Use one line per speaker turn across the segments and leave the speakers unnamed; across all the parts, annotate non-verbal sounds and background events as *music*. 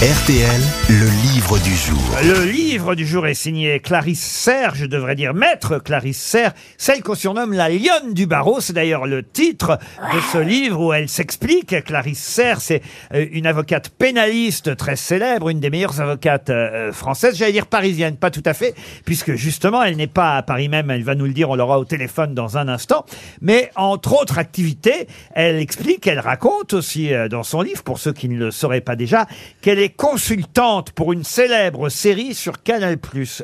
RTL, le livre du jour.
Le livre du jour est signé Clarisse Serre, je devrais dire maître Clarisse Serre, celle qu'on surnomme la lionne du barreau. C'est d'ailleurs le titre de ce livre où elle s'explique. Clarisse Serre, c'est euh, une avocate pénaliste très célèbre, une des meilleures avocates euh, françaises, j'allais dire parisienne, pas tout à fait, puisque justement elle n'est pas à Paris même, elle va nous le dire, on l'aura au téléphone dans un instant. Mais entre autres activités, elle explique, elle raconte aussi euh, dans son livre, pour ceux qui ne le sauraient pas déjà, qu'elle est consultante pour une célèbre série sur Canal+.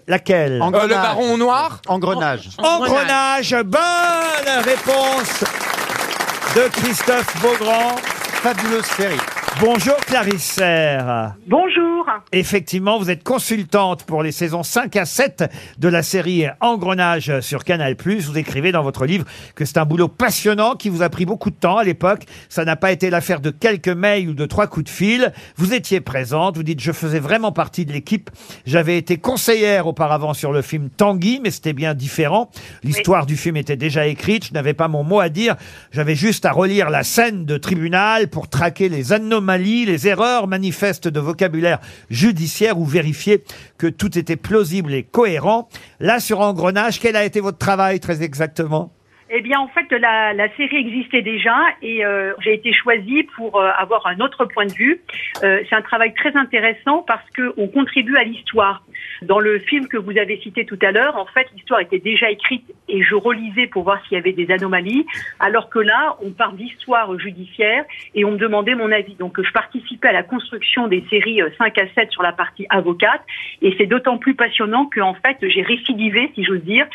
Laquelle
Euh, le baron noir
Engrenage.
Engrenage. Bonne réponse de Christophe Beaugrand.
Fabuleuse série.
Bonjour Clarisse Serre.
Bonjour.
Effectivement, vous êtes consultante pour les saisons 5 à 7 de la série Engrenage sur Canal+. Vous écrivez dans votre livre que c'est un boulot passionnant qui vous a pris beaucoup de temps à l'époque. Ça n'a pas été l'affaire de quelques mails ou de trois coups de fil. Vous étiez présente. Vous dites, je faisais vraiment partie de l'équipe. J'avais été conseillère auparavant sur le film Tanguy, mais c'était bien différent. L'histoire du film était déjà écrite. Je n'avais pas mon mot à dire. J'avais juste à relire la scène de tribunal pour traquer les anomalies, les erreurs manifestes de vocabulaire judiciaire ou vérifier que tout était plausible et cohérent. Là, sur Engrenage, quel a été votre travail très exactement?
Eh bien, en fait, la, série existait déjà et euh, j'ai été choisie pour euh, avoir un autre point de vue. Euh, c'est un travail très intéressant parce que on contribue à l'histoire. Dans le film que vous avez cité tout à l'heure, en fait, l'histoire était déjà écrite et je relisais pour voir s'il y avait des anomalies, alors que là, on parle d'histoire judiciaire et on me demandait mon avis. Donc, je participais à la construction des séries euh, 5 à 7 sur la partie avocate et c'est d'autant plus passionnant que, en fait, j'ai récidivé, si j'ose dire,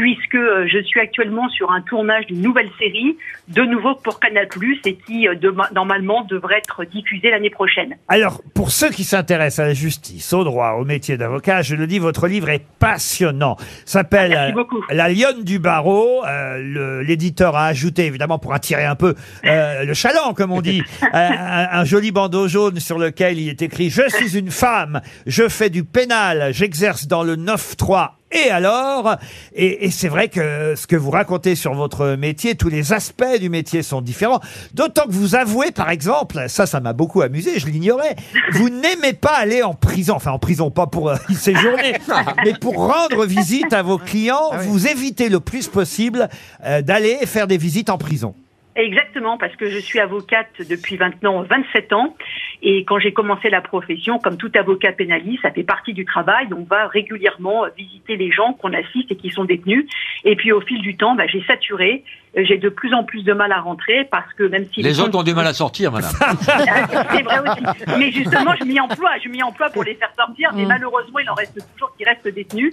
puisque euh, je suis actuellement sur un tournage d'une nouvelle série, de nouveau pour Canal+, et qui, euh, normalement, devrait être diffusée l'année prochaine.
Alors, pour ceux qui s'intéressent à la justice, au droit, au métier d'avocat, je le dis, votre livre est passionnant. S'appelle euh. La lionne du barreau. Euh, L'éditeur a ajouté, évidemment, pour attirer un peu euh, le chaland, comme on dit, *laughs* un, un joli bandeau jaune sur lequel il est écrit « Je suis une femme, je fais du pénal, j'exerce dans le 9-3 et alors Et, et c'est vrai que ce que vous racontez sur votre métier, tous les aspects du métier sont différents. D'autant que vous avouez, par exemple, ça, ça m'a beaucoup amusé, je l'ignorais, vous n'aimez pas aller en prison. Enfin, en prison, pas pour euh, *laughs* y séjourner, mais pour rendre visite à vos clients, vous évitez le plus possible euh, d'aller faire des visites en prison.
Exactement, parce que je suis avocate depuis maintenant 27 ans. Et quand j'ai commencé la profession, comme tout avocat pénaliste, ça fait partie du travail. On va régulièrement visiter les gens qu'on assiste et qui sont détenus. Et puis au fil du temps, bah, j'ai saturé. J'ai de plus en plus de mal à rentrer parce que même si
Les autres ont du mal à sortir, madame. *laughs*
c'est vrai aussi. Mais justement, je m'y emploie, je m'y emploie pour les faire sortir. Mais malheureusement, il en reste toujours qui restent détenus.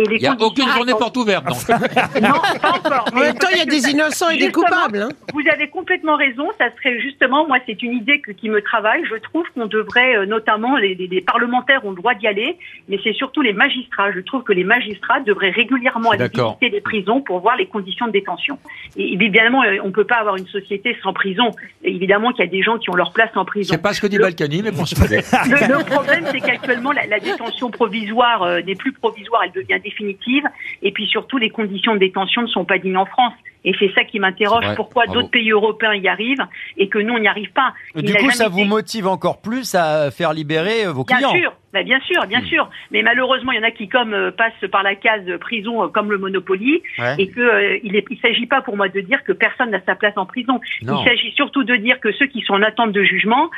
Et les
Il n'y a aucune journée porte ouverte, donc. *laughs*
Non, pas encore.
En même temps, il y a des innocents et des coupables. hein.
Vous avez complètement raison. Ça serait justement, moi, c'est une idée que, qui me travaille. Je trouve qu'on devrait, euh, notamment, les, les- les parlementaires ont le droit d'y aller, mais c'est surtout les magistrats. Je trouve que les magistrats devraient régulièrement aller visiter les prisons pour voir les conditions de détention. Et évidemment, euh, on peut pas avoir une société sans prison. Et évidemment qu'il y a des gens qui ont leur place en prison.
C'est pas ce que dit
Le-
Balkany, mais bon, c'est pas grave.
le, le problème, c'est qu'actuellement, la, la détention provisoire euh, n'est plus provisoire, elle devient définitive. Et puis surtout, les conditions de détention ne sont pas dignes en France. Et c'est ça qui m'interroge, pourquoi d'autres pays européens y arrivent et que nous, on n'y arrive pas. Il
du coup, ça vous motive encore plus à faire libérer euh, vos
Bien
clients.
sûr, bah, bien sûr, bien sûr. Mais malheureusement, il y en a qui, comme euh, passent par la case prison, euh, comme le Monopoly,
Ouais.
et que euh, il ne s'agit pas pour moi de dire que personne n'a sa place en prison.
Non.
Il s'agit surtout de dire que ceux qui sont en attente de jugement,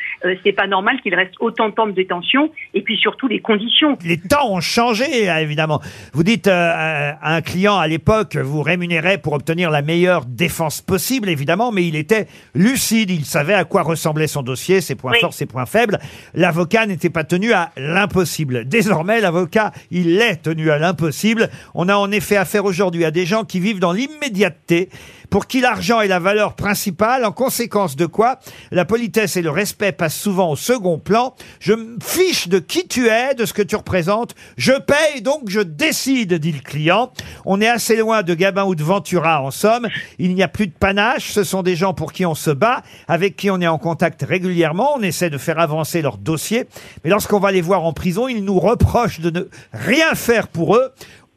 c'est pas normal qu'ils restent autant de temps de détention, et puis surtout les conditions.
Les temps ont changé, évidemment. Vous dites à un client à l'époque, vous rémunérez pour obtenir la meilleure défense possible, évidemment, mais il était lucide, il savait à quoi ressemblait son dossier, ses points
Oui.
forts, ses points faibles. L'avocat n'était pas tenu à l'impossible. Désormais, l'avocat, il est tenu à l'impossible. On a en effet affaire aujourd'hui à des gens qui vivent dans l'immédiateté, pour qui l'argent est la valeur principale, en conséquence de quoi la politesse et le respect passent souvent au second plan. Je me fiche de qui tu es, de ce que tu représentes. Je paye, donc je décide, dit le client. On est assez loin de Gabin ou de Ventura, en somme. Il n'y a plus de panache. Ce sont des gens pour qui on se bat, avec qui on est en contact régulièrement. On essaie de faire avancer leur dossier. Mais lorsqu'on va les voir en prison, ils nous reprochent de ne rien faire pour eux.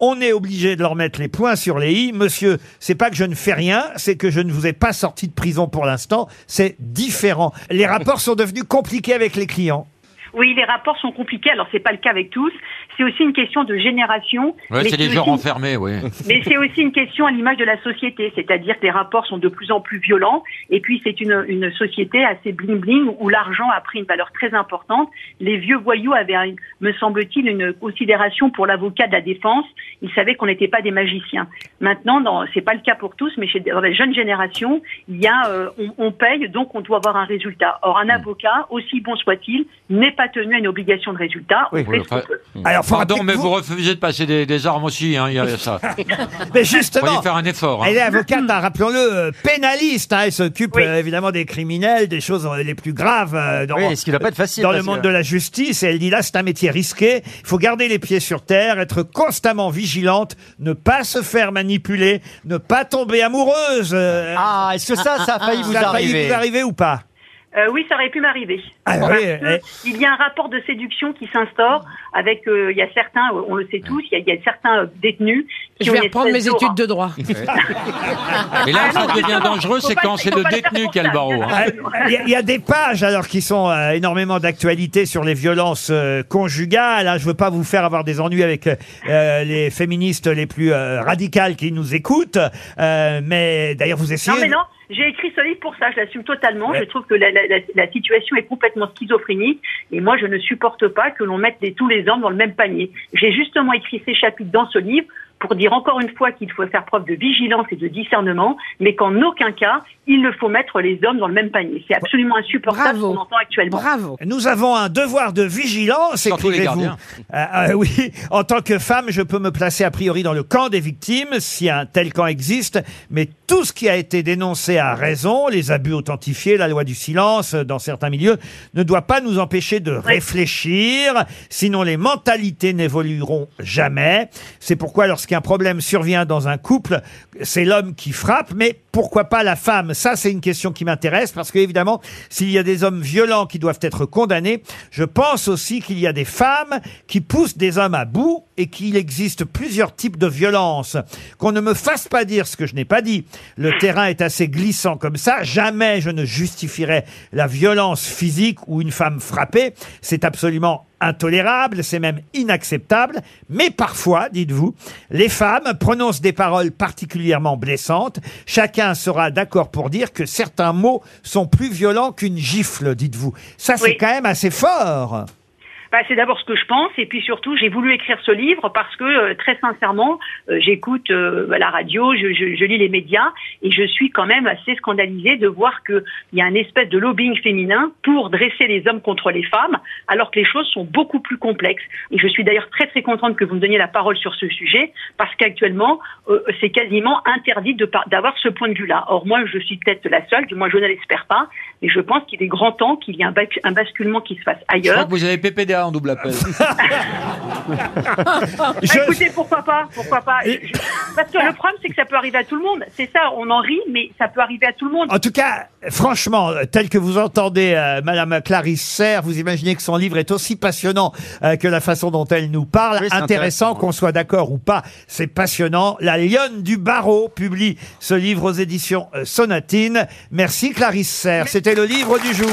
On est obligé de leur mettre les points sur les i. Monsieur, c'est pas que je ne fais rien, c'est que je ne vous ai pas sorti de prison pour l'instant. C'est différent. Les rapports sont devenus compliqués avec les clients.
Oui, les rapports sont compliqués. Alors, c'est pas le cas avec tous. C'est aussi une question de génération.
Ouais, c'est des
aussi
gens
une-
renfermés, oui. *laughs*
Mais c'est aussi une question à l'image de la société, c'est-à-dire que les rapports sont de plus en plus violents, et puis c'est une, une société assez bling-bling où l'argent a pris une valeur très importante. Les vieux voyous avaient, me semble-t-il, une considération pour l'avocat de la défense. Ils savaient qu'on n'était pas des magiciens. Maintenant, dans- c'est pas le cas pour tous, mais chez dans la jeune génération, il y a, euh, on, on paye, donc on doit avoir un résultat. Or, un avocat, aussi bon soit-il, n'est pas tenu à une obligation de résultat. On
Oui,
fait ce qu'on
enfin,
peut.
Alors,
Pardon, mais vous refusez de passer des, des armes aussi, hein, il y a ça. *laughs*
Mais justement,
Voyez faire un effort. hein.
Elle est avocate, hein, rappelons-le, euh, pénaliste. hein, elle s'occupe
Oui.
euh, évidemment des criminels, des choses euh, les plus graves euh, dans,
Oui, ce qui doit pas être facile.
dans le
parce
monde
que-
de la justice. Et elle dit là, c'est un métier risqué. Il faut garder les pieds sur terre, être constamment vigilante, ne pas se faire manipuler, ne pas tomber amoureuse. euh,
Ah, est-ce que ça, ça a failli vous
ça a failli
arriver
vous arriver ou pas?
Euh, oui, ça aurait pu m'arriver.
Ah
Parce
oui,
que
eh.
Il y a un rapport de séduction qui s'instaure avec, euh, il y a certains, euh, on le sait tous, il y a, il y a certains euh, détenus qui
Je
ont
vais
une
reprendre mes études de droit. *laughs*
Et là, ça
Ah non,
devient dangereux, c'est quand c'est le détenu qui a le
ça.
barreau. hein.
Ah, Il y, a- il y a des pages alors qui sont euh, énormément d'actualité sur les violences euh, conjugales. hein. Je veux pas vous faire avoir des ennuis avec euh, les féministes les plus euh, radicales qui nous écoutent, euh, mais d'ailleurs vous essayez.
Non, mais non, j'ai écrit ce livre pour ça, je l'assume totalement.
Ouais.
Je trouve que la, la- la- la situation est complètement schizophrénique et moi je ne supporte pas que l'on mette les- tous les hommes dans le même panier. J'ai justement écrit ces chapitres dans ce livre pour dire encore une fois qu'il faut faire preuve de vigilance et de discernement, mais qu'en aucun cas il ne faut mettre les hommes dans le même panier. C'est absolument insupportable ce
Bravo.
qu'on entend actuellement.
Bravo.
Nous avons un devoir de vigilance, écrivez-vous. Euh, euh, oui, en tant que femme, je peux me placer a priori dans le camp des victimes, si un tel camp existe, mais tout ce qui a été dénoncé a raison, les abus authentifiés, la loi du silence euh, dans certains milieux, ne doit pas nous empêcher de réfléchir, sinon les mentalités n'évolueront jamais. C'est pourquoi lorsqu'un problème survient dans un couple, c'est l'homme qui frappe, mais pourquoi pas la femme? Ça, c'est une question qui m'intéresse parce qu'évidemment, s'il y a des hommes violents qui doivent être condamnés, je pense aussi qu'il y a des femmes qui poussent des hommes à bout et qu'il existe plusieurs types de violences. Qu'on ne me fasse pas dire ce que je n'ai pas dit. Le terrain est assez glissant comme ça. Jamais je ne justifierai la violence physique ou une femme frappée. C'est absolument intolérable, c'est même inacceptable, mais parfois, dites-vous, les femmes prononcent des paroles particulièrement blessantes. Chacun sera d'accord pour dire que certains mots sont plus violents qu'une gifle, dites-vous. Ça, c'est
Oui.
quand même assez fort.
Bah, c'est d'abord ce que je pense, et puis surtout, j'ai voulu écrire ce livre parce que, euh, très sincèrement, euh, j'écoute euh, la radio, je, je- je lis les médias, et je suis quand même assez scandalisée de voir qu'il y a un espèce de lobbying féminin pour dresser les hommes contre les femmes, alors que les choses sont beaucoup plus complexes. Et je suis d'ailleurs très très contente que vous me donniez la parole sur ce sujet, parce qu'actuellement, euh, c'est quasiment interdit d'avoir ce point de vue-là. Or, moi, je suis peut-être la seule, du moins je ne l'espère pas, mais je pense qu'il est grand temps qu'il y ait un, basculement qui se fasse
Je
ailleurs.
crois que vous avez PPDA en double appel. *laughs*
Bah, écoutez, pourquoi pas, pourquoi pas. Je- je- Parce que le problème, c'est que ça peut arriver à tout le monde. C'est ça, on en rit, mais ça peut arriver à tout le monde.
En tout cas, franchement, tel que vous entendez euh, Madame Clarisse Serre, vous imaginez que son livre est aussi passionnant euh, que la façon dont elle nous parle.
Oui, c'est
intéressant
intéressant.
qu'on soit d'accord ou pas, c'est passionnant. La Lionne du Barreau publie ce livre aux éditions euh, Sonatine. Merci Clarisse Serre. C'était le livre du jour.